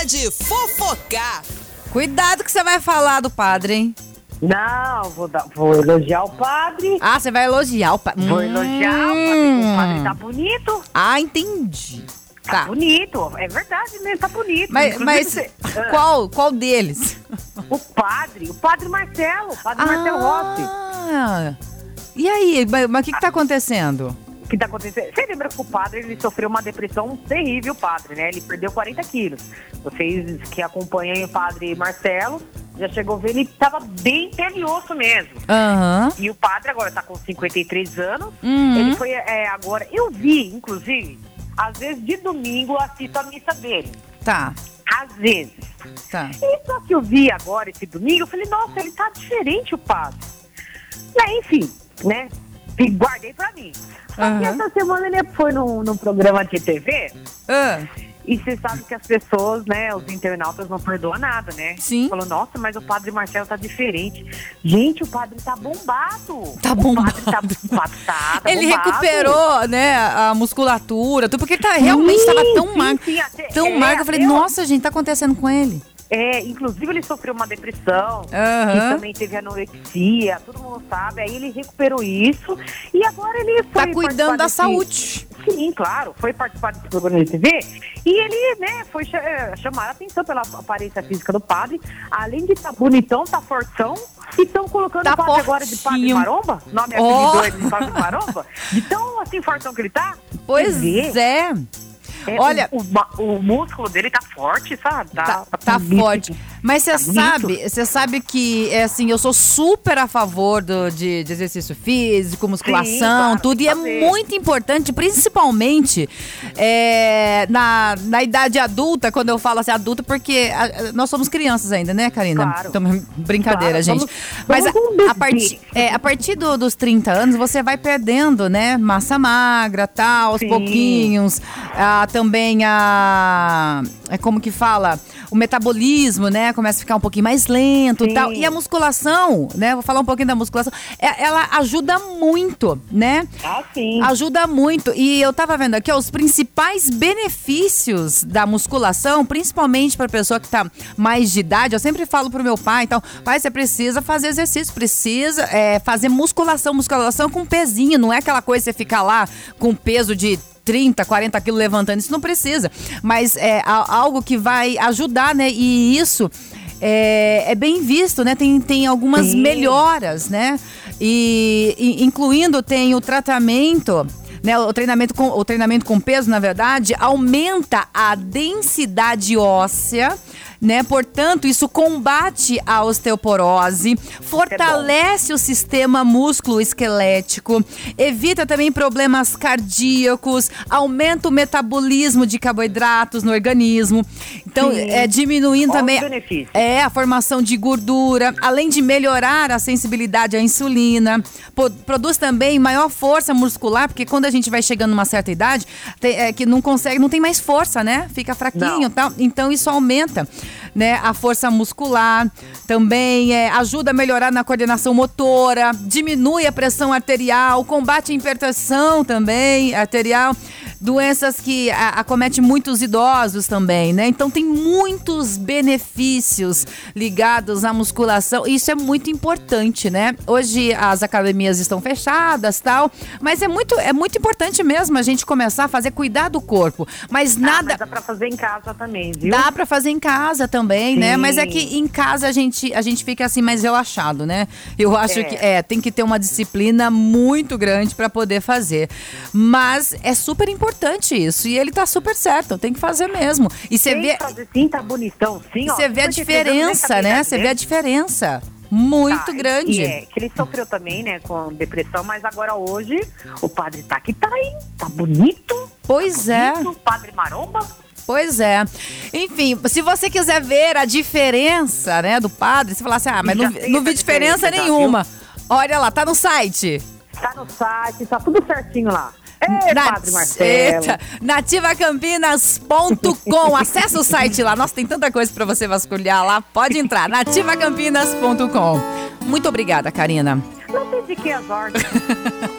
hora de fofocar. Cuidado que você vai falar do padre, hein? Não, vou, dar- vou elogiar o padre. Ah, você vai elogiar o padre. Vou elogiar o padre. O padre tá bonito. Ah, entendi. Tá, Tá. bonito. É verdade mesmo, tá bonito. Mas, mas você- Ah, qual, qual deles? O padre, o padre Marcelo, o padre Marcelo Rossi. Ah, e aí, mas mas o que, que tá acontecendo? Que tá acontecendo? Você lembra que o padre ele sofreu uma depressão terrível, padre, né? Ele perdeu 40 quilos. Vocês que acompanham o padre Marcelo, já chegou a ver, ele tava bem pelioso mesmo. Aham. E o padre agora tá com 53 anos. Uhum. Ele foi é, agora. Eu vi, inclusive, às vezes de domingo eu assisto a missa dele. Tá, Às vezes. tá. E só que eu vi agora esse domingo, eu falei, nossa, ele tá diferente o padre. E aí, enfim, né? E guardei pra mim. Só que essa semana ele foi num, num programa de TV Ah, e você sabe que as pessoas, né, os internautas não perdoam nada, né? Sim. Falou, nossa, mas o padre Marcelo tá diferente. Gente, o padre tá bombado. Tá O bombado. padre tá, o padre tá, tá ele bombado. recuperou, né, a musculatura, tudo, porque ele tá, realmente tão sim, magro. sim, até- Tão é, magro. Eu falei, eu- nossa, gente, tá acontecendo com ele. É, inclusive ele sofreu uma depressão, e também teve anorexia, todo mundo sabe. Aí ele recuperou isso e agora ele foi Tá cuidando da desse- saúde. Sim, claro, foi participar desse programa de TV e ele, né, foi eh, chamar a atenção pela aparência física do padre. Além de estar bonitão, tá fortão. E estão colocando Tá o padre agora de padre maromba. Nome Ó. apelidou ele de padre maromba. De tão assim fortão que ele tá. Pois é. Olha- o, o o músculo dele tá forte, sabe? Tá, tá bonito. forte. Mas você Tá sabe, você sabe que é assim, eu sou super a favor do, de, de exercício físico, musculação, claro, tudo. E é fazer. muito importante, principalmente é, na, na idade adulta, quando eu falo assim adulta, porque a- a- nós somos crianças ainda, né, Karina? Claro. Então, brincadeira, Claro, gente. somos- Mas a, um bebê. a partir, é, a partir do- dos 30 anos, você vai perdendo, né? Massa magra, tal, aos Sim. pouquinhos. Ah, também a. É como que fala? O metabolismo, né? Começa a ficar um pouquinho mais lento e Sim. tal. E a musculação, né? Vou falar um pouquinho da musculação. É- ela ajuda muito, né? Ah, sim. Ajuda muito. E eu tava vendo aqui ó, os principais benefícios da musculação, principalmente para pessoa que tá mais de idade. Eu sempre falo pro meu pai, então, pai, você precisa fazer exercício, precisa é, fazer musculação, musculação com pezinho, não é aquela coisa que você ficar lá com peso de 30, 40 quilos levantando, isso não precisa. Mas é algo que vai ajudar, né? E isso é, é bem visto, né? Tem, tem algumas Sim. melhoras, né? E, e incluindo tem o tratamento. Né, o, treinamento com, o treinamento com peso, na verdade, aumenta a densidade óssea, né? Portanto, isso combate a osteoporose, fortalece o sistema músculo-esquelético, evita também problemas cardíacos, aumenta o metabolismo de carboidratos no organismo. Então, Sim. é diminuindo também é, a formação de gordura, além de melhorar a sensibilidade à insulina, produz também maior força muscular, porque quando a gente vai chegando numa certa idade, tem- é, que não consegue, não tem mais força, né? Fica fraquinho Não. tal. Então isso aumenta, né, a força muscular. Também é, ajuda a melhorar na coordenação motora, diminui a pressão arterial, combate a hipertensão também arterial. Doenças que a- acometem muitos idosos também, né? Então tem muitos benefícios ligados à musculação. Isso é muito importante, né? Hoje as academias estão fechadas, tal, mas é muito é muito importante mesmo a gente começar a fazer cuidar do corpo. Mas Ah, nada mas dá pra fazer em casa também, viu? Dá pra fazer em casa também, né? Sim. Mas é que em casa a gente, a gente fica assim mais relaxado, né? Eu acho É. que é, tem que ter uma disciplina muito grande pra poder fazer. Mas é super importante isso e ele tá super certo, tem que fazer mesmo. E você vê, fazer sim, tá bonitão, sim, você vê a 53 anos, nem diferença, né? Você vê a diferença. muito Tá, grande. É, que ele sofreu também, né, com depressão, mas agora hoje o padre tá que tá, hein? Tá bonito. Pois tá é. bonito, Padre Maromba. Pois é. Enfim, se você quiser ver a diferença, né, do padre, você falar assim, ah, mas Já não, não vi diferença diferença nenhuma. Olha lá, tá no site. Tá no site, tá tudo certinho lá. Ei, Na- Padre Marcelo. Eita, nativacampinas.com. Acesse o site lá. Nossa, tem tanta coisa pra você vasculhar lá. Pode entrar, nativacampinas.com. Muito obrigada, Karina. Não tem de que as ordens.